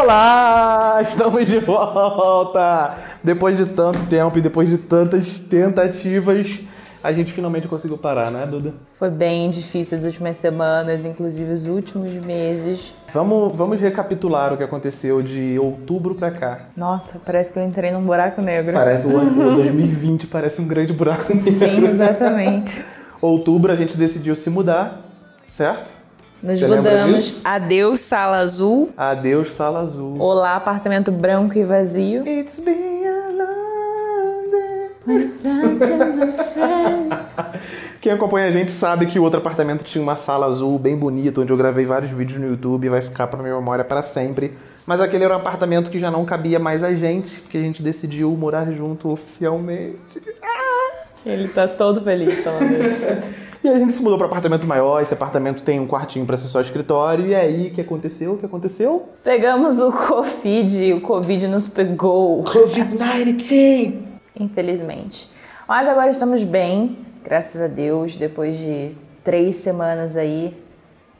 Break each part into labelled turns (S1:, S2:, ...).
S1: Olá! Estamos de volta! Depois de tanto tempo e depois de tantas tentativas, a gente finalmente conseguiu parar, né, Duda?
S2: Foi bem difícil as últimas semanas, inclusive os últimos meses.
S1: Vamos, vamos recapitular o que aconteceu de outubro pra cá.
S2: Nossa, parece que eu entrei num buraco negro.
S1: Parece o ano 2020 parece um grande buraco negro.
S2: Sim, exatamente.
S1: outubro a gente decidiu se mudar, certo?
S2: Nos
S1: Você
S2: mudamos. Adeus, sala azul.
S1: Adeus, sala azul.
S2: Olá, apartamento branco e vazio.
S1: It's been a long day. Quem acompanha a gente sabe que o outro apartamento tinha uma sala azul bem bonita, onde eu gravei vários vídeos no YouTube, vai ficar pra minha memória para sempre. Mas aquele era um apartamento que já não cabia mais a gente, porque a gente decidiu morar junto oficialmente.
S2: Ele tá todo feliz falando isso.
S1: E a gente se mudou para apartamento maior, esse apartamento tem um quartinho para ser só escritório. E aí, o que aconteceu? O que aconteceu?
S2: Pegamos o Covid, o Covid nos pegou.
S1: Covid-19!
S2: infelizmente. Mas agora estamos bem, graças a Deus, depois de três semanas aí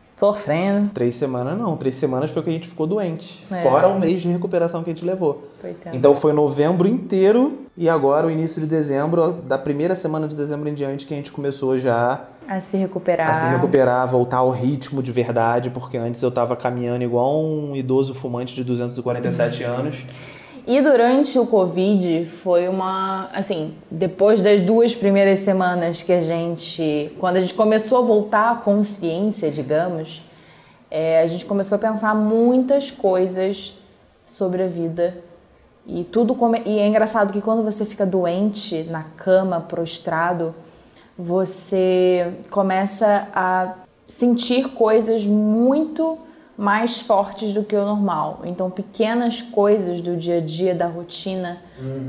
S2: sofrendo.
S1: Três semanas não, três semanas foi que a gente ficou doente.
S2: É.
S1: Fora o mês de recuperação que a gente levou.
S2: Foi.
S1: Então foi novembro inteiro e agora o início de dezembro, da primeira semana de dezembro em diante, que a gente começou já
S2: A se recuperar.
S1: a se recuperar, voltar ao ritmo de verdade, porque antes eu tava caminhando igual um idoso fumante de 247 anos.
S2: E durante o Covid foi uma. Assim, depois das duas primeiras semanas que a gente. Quando a gente começou a voltar à consciência, digamos, é, a gente começou a pensar muitas coisas sobre a vida. E tudo come... E é engraçado que quando você fica doente, na cama, prostrado, você começa a sentir coisas muito mais fortes do que o normal. Então, pequenas coisas do dia a dia, da rotina,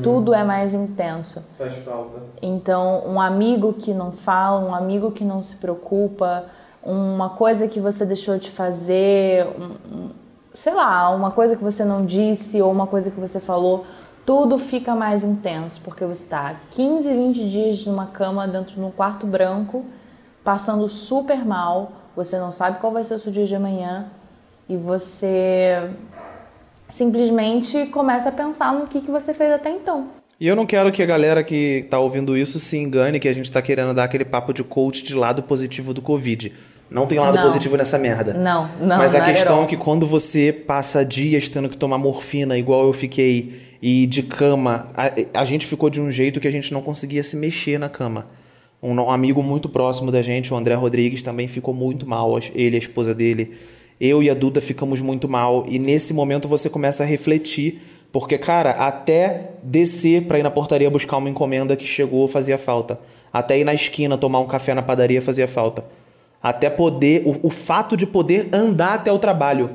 S2: tudo é mais intenso.
S1: Faz falta.
S2: Então, um amigo que não fala, um amigo que não se preocupa, uma coisa que você deixou de fazer, um- sei lá, uma coisa que você não disse ou uma coisa que você falou, tudo fica mais intenso, porque você está 15, 20 dias numa cama dentro de um quarto branco, passando super mal, você não sabe qual vai ser o seu dia de amanhã e você simplesmente começa a pensar no que, que você fez até então.
S1: E eu não quero que a galera que tá ouvindo isso se engane que a gente tá querendo dar aquele papo de coach de lado positivo do Covid. Não tem um lado
S2: Não.
S1: positivo nessa merda.
S2: Não, não,
S1: Mas a
S2: não é
S1: questão é que quando você passa dias tendo que tomar morfina, igual eu fiquei, e de cama, a, a gente ficou de um jeito que a gente não conseguia se mexer na cama. Um, um amigo muito próximo da gente, o André Rodrigues, também ficou muito mal, ele e a esposa dele. Eu e a Duda ficamos muito mal, e nesse momento você começa a refletir, porque, cara, até descer pra ir na portaria buscar uma encomenda que chegou fazia falta. Até ir na esquina tomar um café na padaria fazia falta. Até poder, o, o fato de poder andar até o trabalho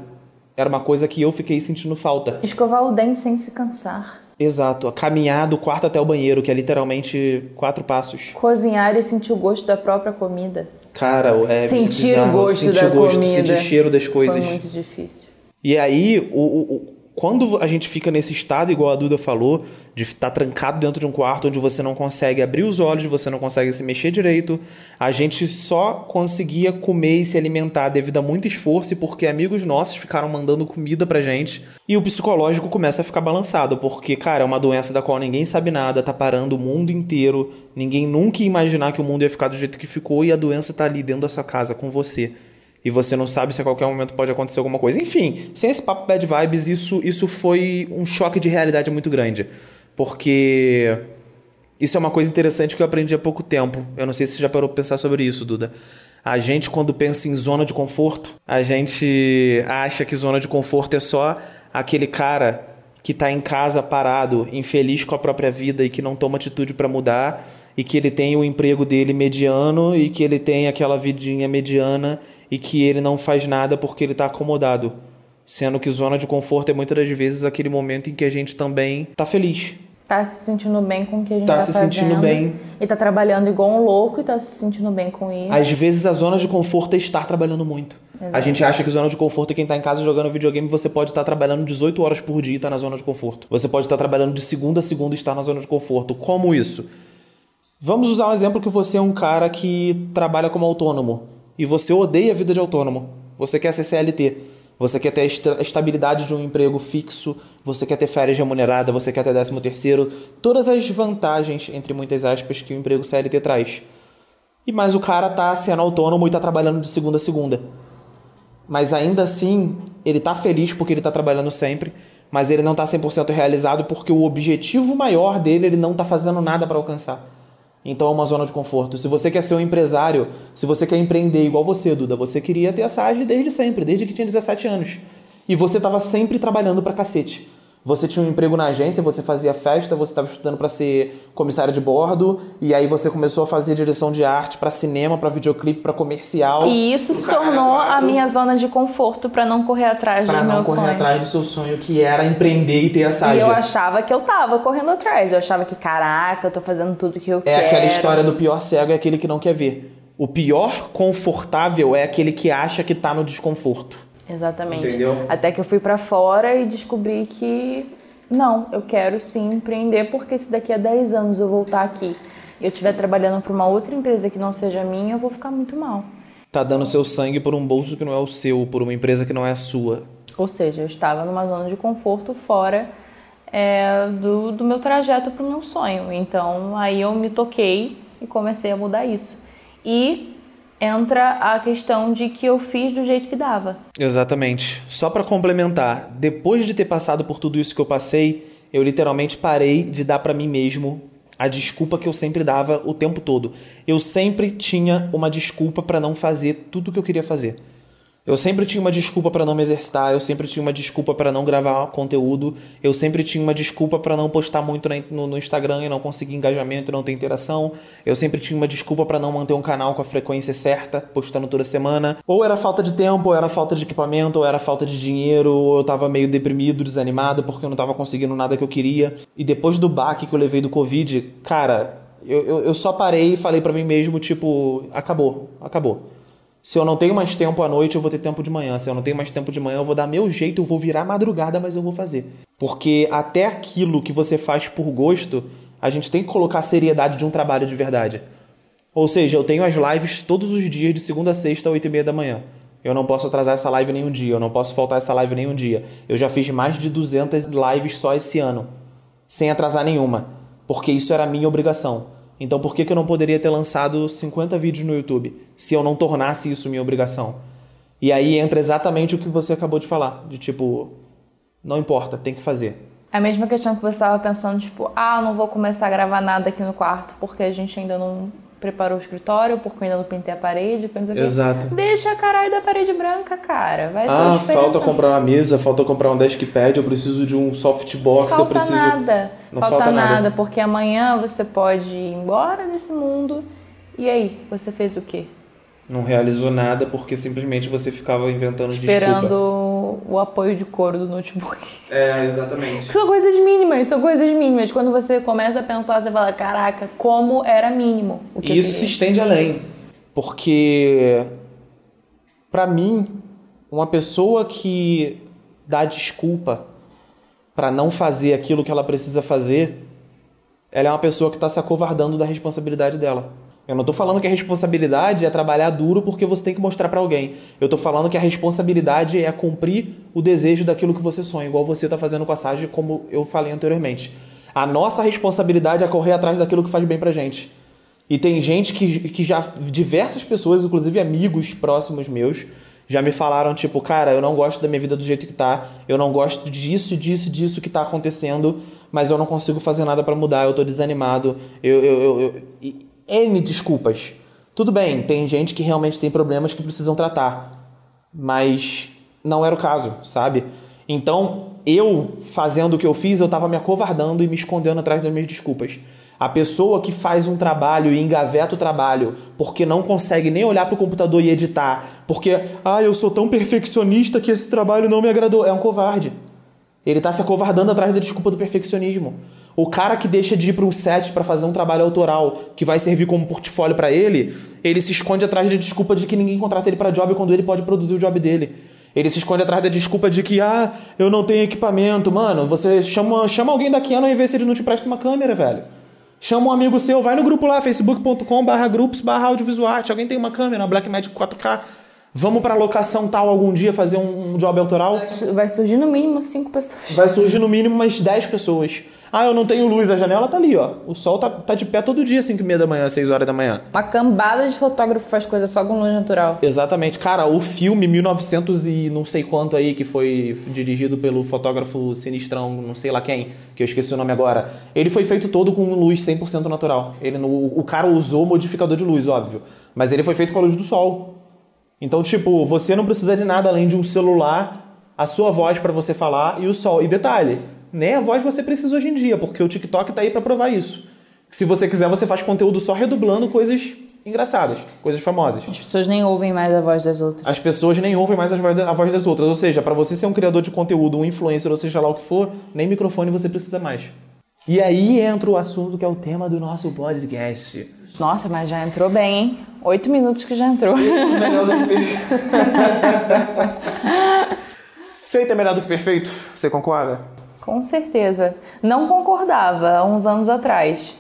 S1: era uma coisa que eu fiquei sentindo falta.
S2: Escovar o dente sem se cansar.
S1: Exato, caminhar do quarto até o banheiro, que é literalmente quatro passos.
S2: Cozinhar e sentir o gosto da própria comida.
S1: Cara, é
S2: sentir
S1: bizarro,
S2: o gosto
S1: sentir
S2: da
S1: o gosto,
S2: comida.
S1: sentir cheiro das coisas.
S2: Foi muito difícil.
S1: E aí, o- o- quando a gente fica nesse estado, igual a Duda falou, de estar trancado dentro de um quarto onde você não consegue abrir os olhos, você não consegue se mexer direito, a gente só conseguia comer e se alimentar devido a muito esforço e porque amigos nossos ficaram mandando comida pra gente. E o psicológico começa a ficar balançado, porque, cara, é uma doença da qual ninguém sabe nada, tá parando o mundo inteiro, ninguém nunca ia imaginar que o mundo ia ficar do jeito que ficou e a doença tá ali dentro da sua casa com você e você não sabe se a qualquer momento pode acontecer alguma coisa. Enfim, sem esse papo bad vibes, isso, isso foi um choque de realidade muito grande. Porque isso é uma coisa interessante que eu aprendi há pouco tempo. Eu não sei se você já parou pra pensar sobre isso, Duda. A gente, quando pensa em zona de conforto, a gente acha que zona de conforto é só aquele cara que tá em casa parado, infeliz com a própria vida e que não toma atitude para mudar, e que ele tem o emprego dele mediano e que ele tem aquela vidinha mediana e que ele não faz nada porque ele tá acomodado. Sendo que zona de conforto é muitas das vezes aquele momento em que a gente também tá feliz.
S2: Tá se sentindo bem com o que a gente
S1: Tá
S2: tá,
S1: se sentindo
S2: fazendo.
S1: bem.
S2: E tá trabalhando igual um louco e tá se sentindo bem com isso.
S1: Às vezes a zona de conforto é estar trabalhando muito. A gente acha que zona de conforto é quem tá em casa jogando videogame, você pode estar trabalhando 18 horas por dia e estar na zona de conforto. Você pode estar trabalhando de segunda a segunda e estar na zona de conforto. Como isso? Vamos usar um exemplo que você é um cara que trabalha como autônomo e você odeia a vida de autônomo. Você quer ser CLT. Você quer ter a estabilidade de um emprego fixo, você quer ter férias remuneradas, você quer ter décimo terceiro, todas as vantagens, entre muitas aspas, que o emprego CLT traz. E mais o cara tá sendo autônomo e tá trabalhando de segunda a segunda. Mas ainda assim, ele tá feliz porque ele tá trabalhando sempre, mas ele não tá 100% realizado porque o objetivo maior dele ele não tá fazendo nada para alcançar. Então é uma zona de conforto. Se você quer ser um empresário, se você quer empreender igual você, Duda, você queria ter essa ágil desde sempre, desde que tinha 17 anos. E você estava sempre trabalhando pra cacete. Você tinha um emprego na agência, você fazia festa, você estava estudando para ser comissária de bordo, e aí você começou a fazer direção de arte para cinema, para videoclipe, para comercial.
S2: E isso se tornou a minha zona de conforto para não correr atrás
S1: pra
S2: dos
S1: não
S2: meus
S1: correr atrás do seu sonho, que era empreender e ter essa
S2: E eu achava que eu tava correndo atrás. Eu achava que, caraca, eu tô fazendo tudo que eu
S1: É
S2: quero.
S1: aquela história do pior cego é aquele que não quer ver. O pior confortável é aquele que acha que tá no desconforto.
S2: Exatamente.
S1: Entendeu?
S2: Até que eu fui pra fora e descobri que não, eu quero sim empreender, porque se daqui a 10 anos eu voltar aqui e eu estiver trabalhando para uma outra empresa que não seja minha, eu vou ficar muito mal.
S1: Tá dando seu sangue por um bolso que não é o seu, por uma empresa que não é a sua.
S2: Ou seja, eu estava numa zona de conforto fora é, do, do meu trajeto para o meu sonho. Então aí eu me toquei e comecei a mudar isso. E entra a questão de que eu fiz do jeito que dava.
S1: Exatamente. Só pra complementar, depois de ter passado por tudo isso que eu passei, eu literalmente parei de dar pra mim mesmo a desculpa que eu sempre dava o tempo todo. Eu sempre tinha uma desculpa pra não fazer tudo que eu queria fazer. Eu sempre tinha uma desculpa pra não me exercitar, eu sempre tinha uma desculpa pra não gravar conteúdo, eu sempre tinha uma desculpa pra não postar muito no, Instagram e não conseguir engajamento não ter interação. Eu sempre tinha uma desculpa pra não manter um canal com a frequência certa, postando toda semana. Ou era falta de tempo, ou era falta de equipamento, ou era falta de dinheiro, ou eu tava meio deprimido, desanimado porque eu não tava conseguindo nada que eu queria. E depois do baque que eu levei do Covid, cara, eu, eu, eu só parei e falei pra mim mesmo, tipo, acabou, acabou. Se eu não tenho mais tempo à noite, eu vou ter tempo de manhã. Se eu não tenho mais tempo de manhã, eu vou dar meu jeito, eu vou virar madrugada, mas eu vou fazer. Porque até aquilo que você faz por gosto, a gente tem que colocar a seriedade de um trabalho de verdade. Ou seja, eu tenho as lives todos os dias, de segunda a sexta, 8 e meia da manhã. Eu não posso atrasar essa live nenhum dia, eu não posso faltar essa live nenhum dia. Eu já fiz mais de 200 lives só esse ano, sem atrasar nenhuma, porque isso era minha obrigação. Então por que, que eu não poderia ter lançado 50 vídeos no YouTube, se eu não tornasse isso minha obrigação? E aí entra exatamente o que você acabou de falar, de tipo, não importa, tem que fazer.
S2: É a mesma questão que você estava pensando, tipo, ah, não vou começar a gravar nada aqui no quarto porque a gente ainda não preparou o escritório, porque eu ainda não pintei a parede, não sei.
S1: Exato.
S2: Deixa a caralho da parede branca, cara. Vai ser
S1: Ah, falta comprar uma mesa, falta comprar um deskpad, eu preciso de um softbox, eu
S2: Falta
S1: preciso.
S2: nada.
S1: Não
S2: falta,
S1: falta nada.
S2: nada, porque amanhã você pode ir embora desse mundo. E aí, você fez o quê?
S1: Não realizou nada porque simplesmente você ficava inventando
S2: Esperando
S1: desculpa.
S2: O apoio de couro do notebook.
S1: É, exatamente.
S2: São coisas mínimas, são coisas mínimas. Quando você começa a pensar, você fala, caraca, como era mínimo o que
S1: E isso se estende além. Porque, pra mim, uma pessoa que dá desculpa pra não fazer aquilo que ela precisa fazer, ela é uma pessoa que está se acovardando da responsabilidade dela. Eu não tô falando que a responsabilidade é trabalhar duro porque você tem que mostrar pra alguém. Eu tô falando que a responsabilidade é cumprir o desejo daquilo que você sonha, igual você tá fazendo com a Sage, como eu falei anteriormente. A nossa responsabilidade é correr atrás daquilo que faz bem pra gente. E tem gente que, que já. Diversas pessoas, inclusive amigos próximos meus, já me falaram, tipo, cara, eu não gosto da minha vida do jeito que tá, eu não gosto disso, disso, disso que tá acontecendo, mas eu não consigo fazer nada pra mudar, eu tô desanimado, eu. eu, eu, eu... N desculpas. Tudo bem, tem gente que realmente tem problemas que precisam tratar, mas não era o caso, sabe? Então, eu fazendo o que eu fiz, eu tava me acovardando e me escondendo atrás das minhas desculpas. A pessoa que faz um trabalho e engaveta o trabalho porque não consegue nem olhar pro computador e editar, porque, ah, eu sou tão perfeccionista que esse trabalho não me agradou, é um covarde. Ele tá se acovardando atrás da desculpa do perfeccionismo. O cara que deixa de ir para um set para fazer um trabalho autoral que vai servir como portfólio para ele, ele se esconde atrás da desculpa de que ninguém contrata ele para job quando ele pode produzir o job dele. Ele se esconde atrás da desculpa de que, ah, eu não tenho equipamento. Mano, você chama, chama alguém da Canon e vê se ele não te presta uma câmera, velho. Chama um amigo seu, vai no grupo lá, facebook.com barra grupos barra audiovisual. Alguém tem uma câmera, uma Blackmagic 4K. Vamos pra locação tal algum dia fazer um, um job autoral?
S2: Vai surgir no mínimo cinco pessoas.
S1: Vai surgir no mínimo umas 10 pessoas. Ah, eu não tenho luz, a janela tá ali, ó. O sol tá, tá de pé todo dia, 5 e meia da manhã, 6 horas da manhã.
S2: Uma cambada de fotógrafo faz coisa só com luz natural.
S1: Exatamente. Cara, o filme 1900 e não sei quanto aí, que foi dirigido pelo fotógrafo sinistrão, não sei lá quem, que eu esqueci o nome agora. Ele foi feito todo com luz 100% natural. Ele, no, o cara usou modificador de luz, óbvio. Mas ele foi feito com a luz do sol. Então, tipo, você não precisa de nada além de um celular, a sua voz para você falar e o sol. E detalhe, nem a voz você precisa hoje em dia, porque o TikTok tá aí para provar isso. Se você quiser, você faz conteúdo só redublando coisas engraçadas, coisas famosas.
S2: As pessoas nem ouvem mais a voz das outras.
S1: As pessoas nem ouvem mais a voz, das outras. Ou seja, para você ser um criador de conteúdo, um influencer, ou seja lá o que for, nem microfone você precisa mais. E aí entra o assunto que é o tema do nosso podcast.
S2: Nossa, mas já entrou bem, hein? Oito minutos que já entrou.
S1: Feito é melhor do que perfeito? Você concorda?
S2: Com certeza. Não concordava há uns anos atrás.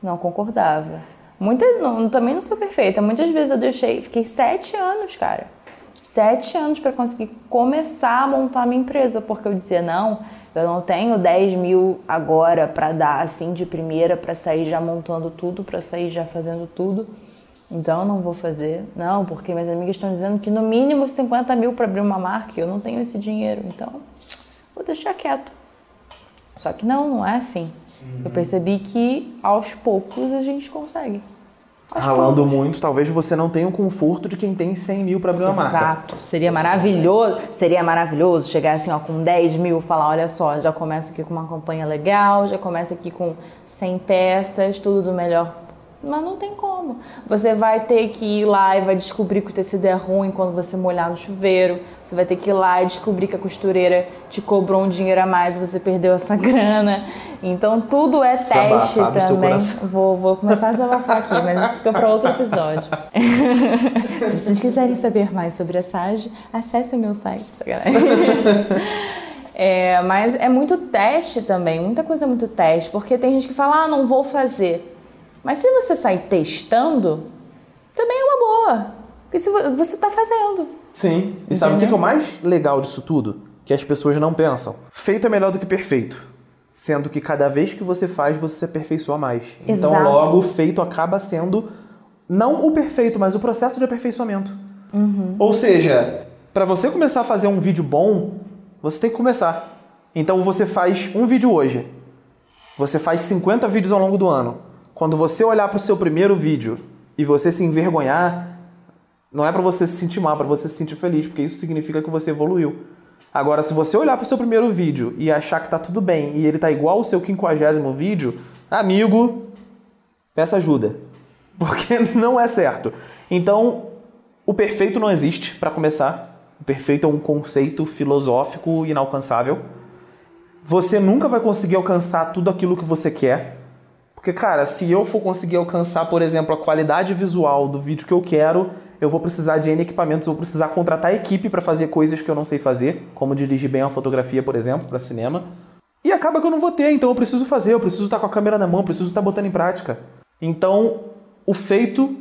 S2: Não concordava. Muita, não, também não sou perfeita. Muitas vezes eu deixei, fiquei sete anos, cara. Sete anos para conseguir começar a montar a minha empresa, porque eu dizia: não, eu não tenho 10 mil agora para dar assim de primeira, para sair já montando tudo, para sair já fazendo tudo. Então não vou fazer. Não, porque minhas amigas estão dizendo que no mínimo 50 mil para abrir uma marca. Eu não tenho esse dinheiro, então vou deixar quieto. Só que não, não é assim. Eu percebi que aos poucos a gente consegue.
S1: Aos Ralando poucos. muito, talvez você não tenha o conforto de quem tem 100 mil para abrir uma
S2: Exato.
S1: marca.
S2: Exato. Seria maravilhoso, seria maravilhoso chegar assim, ó, com 10 mil, falar, olha só, já começo aqui com uma campanha legal, já começo aqui com 100 peças, tudo do melhor mas não tem como. Você vai ter que ir lá e vai descobrir que o tecido é ruim quando você molhar no chuveiro. Você vai ter que ir lá e descobrir que a costureira te cobrou um dinheiro a mais e você perdeu essa grana. Então tudo é teste também. Vou, vou começar a desabafar aqui, mas isso fica para outro episódio. Se vocês quiserem saber mais sobre a SAGE, acesse o meu site. É, mas é muito teste também, muita coisa é muito teste, porque tem gente que fala, ah, não vou fazer. Mas se você sair testando, também é uma boa. Porque se você está fazendo.
S1: Sim. E sabe o que é o mais legal disso tudo? Que as pessoas não pensam. Feito é melhor do que perfeito. Sendo que cada vez que você faz, você se aperfeiçoa mais. Então, Exato. Então, logo, o feito acaba sendo não o perfeito, mas o processo de aperfeiçoamento. Uhum. Ou seja, para você começar a fazer um vídeo bom, você tem que começar. Então, você faz um vídeo hoje. Você faz 50 vídeos ao longo do ano. Quando você olhar para o seu primeiro vídeo e você se envergonhar, não é para você se sentir mal, é para você se sentir feliz, porque isso significa que você evoluiu. Agora, se você olhar para o seu primeiro vídeo e achar que tá tudo bem e ele tá igual ao seu quinquagésimo vídeo, amigo, peça ajuda, porque não é certo. Então, o perfeito não existe para começar. O perfeito é um conceito filosófico inalcançável. Você nunca vai conseguir alcançar tudo aquilo que você quer. Porque, cara, se eu for conseguir alcançar, por exemplo, a qualidade visual do vídeo que eu quero, eu vou precisar de N equipamentos, vou precisar contratar equipe para fazer coisas que eu não sei fazer, como dirigir bem a fotografia, por exemplo, para cinema. E acaba que eu não vou ter, então eu preciso fazer, eu preciso estar com a câmera na mão, eu preciso estar botando em prática. Então, o feito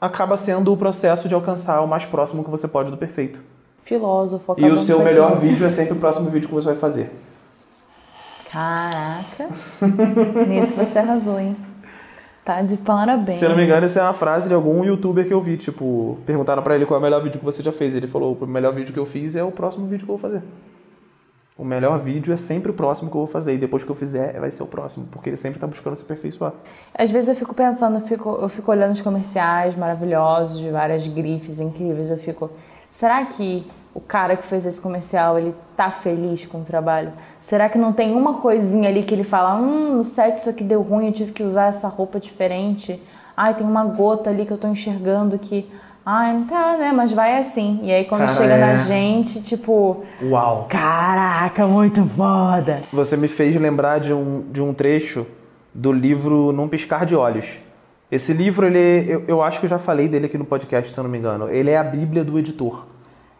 S1: acaba sendo o processo de alcançar o mais próximo que você pode do perfeito.
S2: Filósofo.
S1: E o seu melhor vídeo é sempre o próximo vídeo que você vai fazer.
S2: Caraca! Nisso você arrasou, hein? Tá de parabéns.
S1: Se eu não me engano, essa é uma frase de algum youtuber que eu vi. Tipo, perguntaram para ele qual é o melhor vídeo que você já fez. Ele falou: o melhor vídeo que eu fiz é o próximo vídeo que eu vou fazer. O melhor vídeo é sempre o próximo que eu vou fazer. E depois que eu fizer, vai ser o próximo. Porque ele sempre tá buscando se aperfeiçoar.
S2: Às vezes eu fico pensando, eu fico, eu fico olhando os comerciais maravilhosos, de várias grifes incríveis. Eu fico, será que o cara que fez esse comercial, ele tá feliz com o trabalho? Será que não tem uma coisinha ali que ele fala, hum, no set isso aqui deu ruim, eu tive que usar essa roupa diferente. Ai, tem uma gota ali que eu tô enxergando que, ai, não tá, né, mas vai assim. E aí quando cara, chega é... na gente, tipo,
S1: uau.
S2: Caraca, muito foda.
S1: Você me fez lembrar de um, de um trecho do livro Num Piscar de Olhos. Esse livro, ele, eu, eu acho que eu já falei dele aqui no podcast, se eu não me engano. Ele é a Bíblia do editor.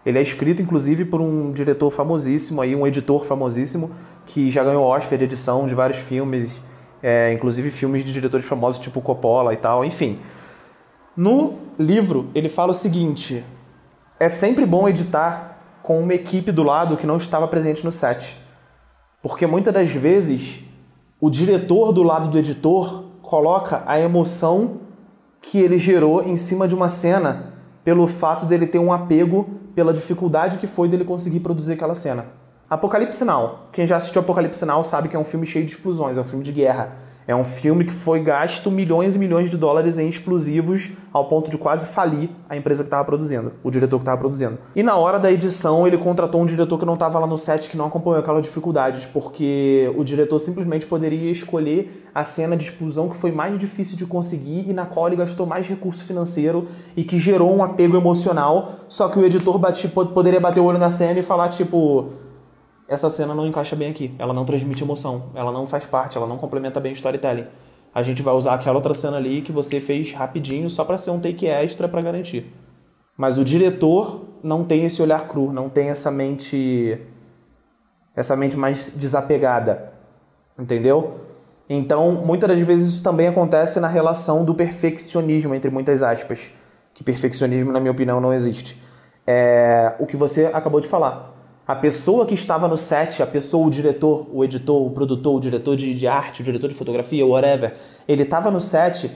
S1: Ele é escrito, inclusive, por um diretor famosíssimo, aí, um editor famosíssimo, que já ganhou Oscar de edição de vários filmes, é, inclusive filmes de diretores famosos tipo Coppola e tal, enfim. No livro, ele fala o seguinte: é sempre bom editar com uma equipe do lado que não estava presente no set. Porque muitas das vezes o diretor do lado do editor coloca a emoção que ele gerou em cima de uma cena pelo fato dele ter um apego pela dificuldade que foi dele conseguir produzir aquela cena. Apocalipse Now. Quem já assistiu Apocalipse Now sabe que é um filme cheio de explosões, é um filme de guerra. É um filme que foi gasto milhões e milhões de dólares em explosivos ao ponto de quase falir a empresa que estava produzindo, o diretor que estava produzindo. E na hora da edição, ele contratou um diretor que não estava lá no set, que não acompanhou aquelas dificuldades, porque o diretor simplesmente poderia escolher a cena de explosão que foi mais difícil de conseguir e na qual ele gastou mais recurso financeiro e que gerou um apego emocional. Só que o editor bate, poderia bater o olho na cena e falar, tipo essa cena não encaixa bem aqui. Ela não transmite emoção, ela não faz parte, ela não complementa bem o storytelling. A gente vai usar aquela outra cena ali que você fez rapidinho só para ser um take extra para garantir. Mas o diretor não tem esse olhar cru, não tem essa mente essa mente mais desapegada. Entendeu? Então, muitas das vezes isso também acontece na relação do perfeccionismo, entre muitas aspas. Que perfeccionismo, na minha opinião, não existe. É o que você acabou de falar. A pessoa que estava no set, a pessoa, o diretor, o editor, o produtor, o diretor de, de arte, o diretor de fotografia, whatever, ele estava no set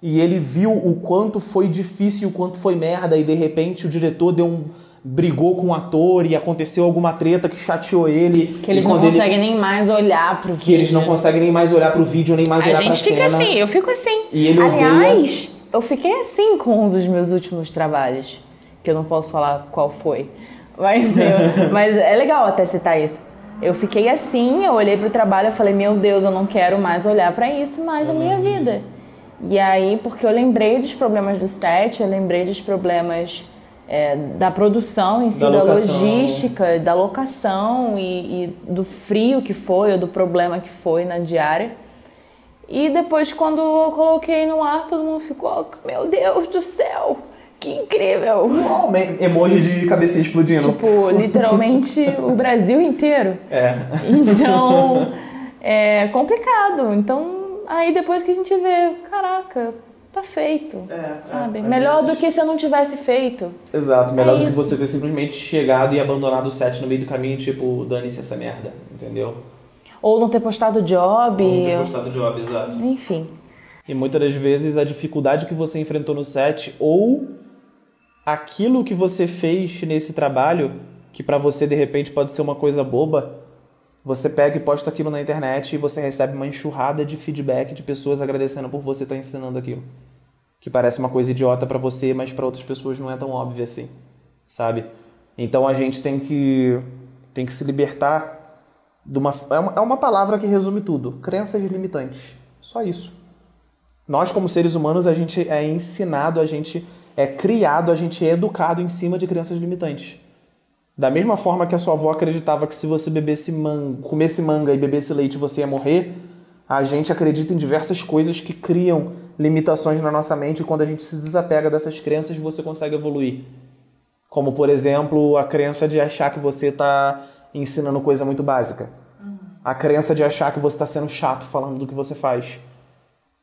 S1: e ele viu o quanto foi difícil, o quanto foi merda, e de repente o diretor deu um brigou com o ator e aconteceu alguma treta que chateou ele.
S2: Que eles não conseguem ele... nem mais olhar pro
S1: que
S2: vídeo.
S1: Que eles não conseguem nem mais olhar pro vídeo, nem mais
S2: a
S1: olhar pra
S2: cena. A gente fica assim, eu fico assim.
S1: E ele
S2: Aliás,
S1: odeia...
S2: eu fiquei assim com um dos meus últimos trabalhos, que eu não posso falar qual foi. Mas, eu, mas é legal até citar isso. Eu fiquei assim, eu olhei pro trabalho e falei, meu Deus, eu não quero mais olhar para isso mais na minha vida. E aí, porque eu lembrei dos problemas do set, eu lembrei dos problemas é, da produção em si, da, da logística, da locação e, e, do frio que foi, ou do problema que foi na diária. E depois, quando eu coloquei no ar, todo mundo ficou, meu Deus do céu! Que incrível!
S1: Uau, emoji de cabeça explodindo.
S2: Tipo, literalmente o Brasil inteiro.
S1: É.
S2: Então, é complicado. Então, aí depois que a gente vê, caraca, tá feito, é, sabe? É, melhor do que se eu não tivesse feito.
S1: Exato, melhor é do que você ter simplesmente chegado e abandonado o set no meio do caminho, tipo, dane-se essa merda, entendeu?
S2: Ou não ter postado job.
S1: Ou não ter postado job, exato.
S2: Enfim.
S1: E muitas das vezes a dificuldade que você enfrentou no set ou aquilo que você fez nesse trabalho, que para você de repente pode ser uma coisa boba, você pega e posta aquilo na internet e você recebe uma enxurrada de feedback de pessoas agradecendo por você estar tá ensinando aquilo. Que parece uma coisa idiota para você, mas para outras pessoas não é tão óbvio assim, sabe? Então a gente tem que tem que se libertar de uma é uma, é uma palavra que resume tudo, crenças limitantes. Só isso. Nós como seres humanos a gente é ensinado, a gente é criado, a gente é educado em cima de crenças limitantes. Da mesma forma que a sua avó acreditava que se você bebesse manga, comesse manga e bebesse leite você ia morrer, a gente acredita em diversas coisas que criam limitações na nossa mente e quando a gente se desapega dessas crenças você consegue evoluir. Como, por exemplo, a crença de achar que você está ensinando coisa muito básica. A crença de achar que você está sendo chato falando do que você faz.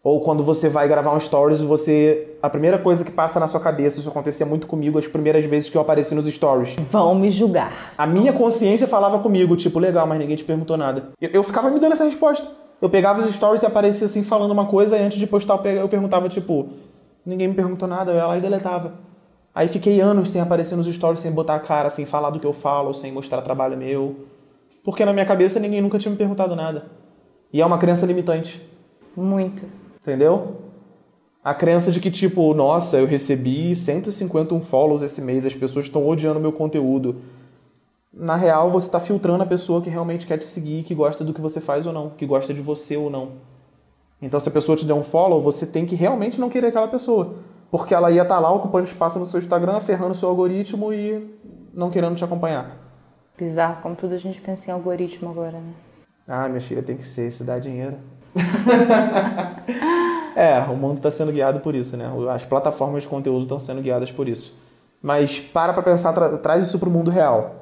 S1: Ou quando você vai gravar um stories, você. A primeira coisa que passa na sua cabeça, isso acontecia muito comigo as primeiras vezes que eu apareci nos stories.
S2: Vão me julgar.
S1: A minha consciência falava comigo, tipo, legal, mas ninguém te perguntou nada. Eu, eu ficava me dando essa resposta. Eu pegava os stories e aparecia assim falando uma coisa, e antes de postar eu perguntava, tipo, ninguém me perguntou nada, eu ia lá e deletava. Aí fiquei anos sem aparecer nos stories, sem botar a cara, sem falar do que eu falo, sem mostrar trabalho meu. Porque na minha cabeça ninguém nunca tinha me perguntado nada. E é uma crença limitante.
S2: Muito.
S1: Entendeu? A crença de que, tipo, nossa, eu recebi 151 follows esse mês, as pessoas estão odiando meu conteúdo. Na real, você está filtrando a pessoa que realmente quer te seguir, que gosta do que você faz ou não, que gosta de você ou não. Então, se a pessoa te der um follow, você tem que realmente não querer aquela pessoa. Porque ela ia estar tá lá ocupando espaço no seu Instagram, ferrando o seu algoritmo e não querendo te acompanhar.
S2: Bizarro, como tudo a gente pensa em algoritmo agora, né?
S1: Ah, minha filha, tem que ser, se dá dinheiro. É, o mundo está sendo guiado por isso, né? As plataformas de conteúdo estão sendo guiadas por isso. Mas para para pensar, tra traz isso para o mundo real.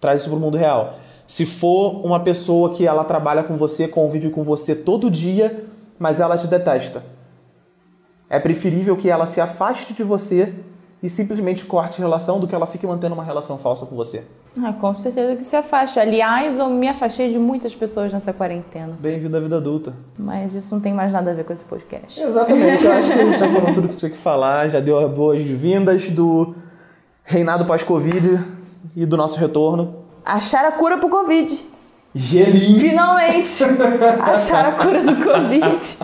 S1: Traz isso para o mundo real. Se for uma pessoa que ela trabalha com você, convive com você todo dia, mas ela te detesta. É preferível que ela se afaste de você e simplesmente corte relação do que ela fique mantendo uma relação falsa com você.
S2: Ah, com certeza que se afaste. Aliás, eu me afastei de muitas pessoas nessa quarentena.
S1: Bem-vindo à vida adulta.
S2: Mas isso não tem mais nada a ver com esse podcast.
S1: Exatamente, eu acho que a gente já falou tudo que tinha que falar, já deu as boas-vindas do reinado pós-Covid e do nosso retorno.
S2: Acharam a cura pro Covid.
S1: Gelinho.
S2: Finalmente! Acharam a cura do Covid.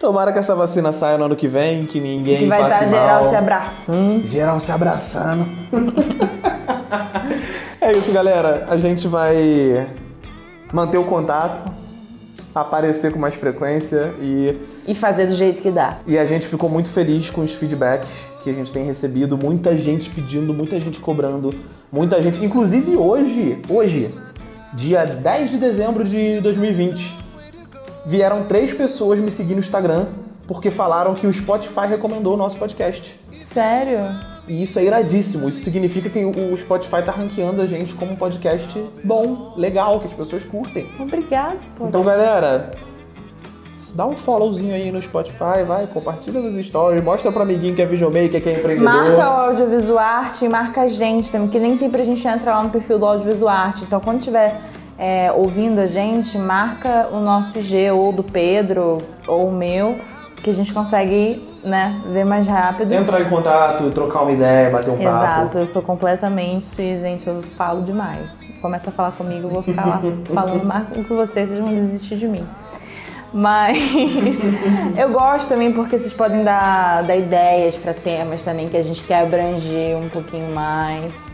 S1: Tomara que essa vacina saia no ano que vem, que ninguém
S2: Que vai
S1: passe
S2: estar geral
S1: mal.
S2: se abraçando.
S1: Geral se abraçando. é isso, galera. A gente vai manter o contato, aparecer com mais frequência e,
S2: E fazer do jeito que dá.
S1: e a gente ficou muito feliz com os feedbacks que a gente tem recebido. Muita gente pedindo, muita gente cobrando, muita gente. Inclusive hoje, hoje, dia 10 de dezembro de 2020, vieram três pessoas me seguir no Instagram porque falaram que o Spotify recomendou o nosso podcast.
S2: Sério?
S1: E isso é iradíssimo. Isso significa que o Spotify tá ranqueando a gente como um podcast bom, legal, que as pessoas curtem.
S2: Obrigada, Spotify.
S1: Então, galera, dá um followzinho aí no Spotify, vai, compartilha nos stories, mostra pro amiguinho que é videomaker, que é empreendedor.
S2: Marca o e marca a gente também, que nem sempre a gente entra lá no perfil do Audiovisual. Então, quando estiver é, ouvindo a gente, marca o nosso G, ou do Pedro, ou o meu, que a gente consegue né, ver mais rápido.
S1: Entrar em contato, trocar uma ideia, bater um
S2: Exato,
S1: papo.
S2: eu sou completamente, gente, eu falo demais. Começa a falar comigo, eu vou ficar lá falando mais com vocês, vocês vão desistir de mim. Mas eu gosto também porque vocês podem dar, dar ideias para temas também que a gente quer abranger um pouquinho mais,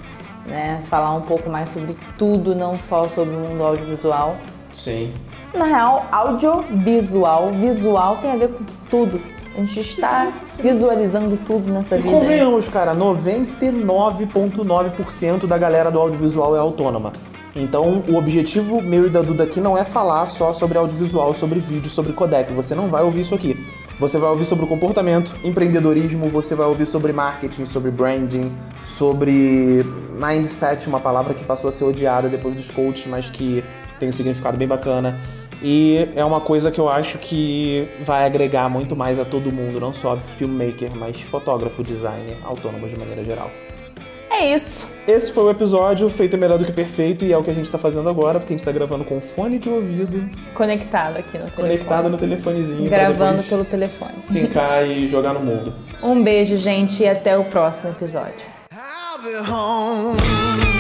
S2: né? Falar um pouco mais sobre tudo, não só sobre o mundo audiovisual.
S1: Sim.
S2: Na real, audiovisual, visual tem a ver com tudo. A gente está visualizando tudo nessa
S1: E
S2: vida.
S1: convenhamos, cara, 99,9% da galera do audiovisual é autônoma. Então, o objetivo meu e da Duda aqui não é falar só sobre audiovisual, sobre vídeo, sobre codec. Você não vai ouvir isso aqui. Você vai ouvir sobre o comportamento, empreendedorismo, você vai ouvir sobre marketing, sobre branding, sobre mindset, uma palavra que passou a ser odiada depois dos coaches, mas que tem um significado bem bacana. E é uma coisa que eu acho que vai agregar muito mais a todo mundo, não só filmmaker, mas fotógrafo, designer, autônomo de maneira geral.
S2: É isso.
S1: Esse foi o episódio, feito é melhor do que perfeito, e é o que a gente tá fazendo agora, porque a gente tá gravando com fone de ouvido,
S2: Conectado aqui no telefone.
S1: conectado no telefonezinho,
S2: Gravando pelo telefone.
S1: sincar e jogar no mundo.
S2: Um beijo, gente, e até o próximo episódio.
S3: I'll be home.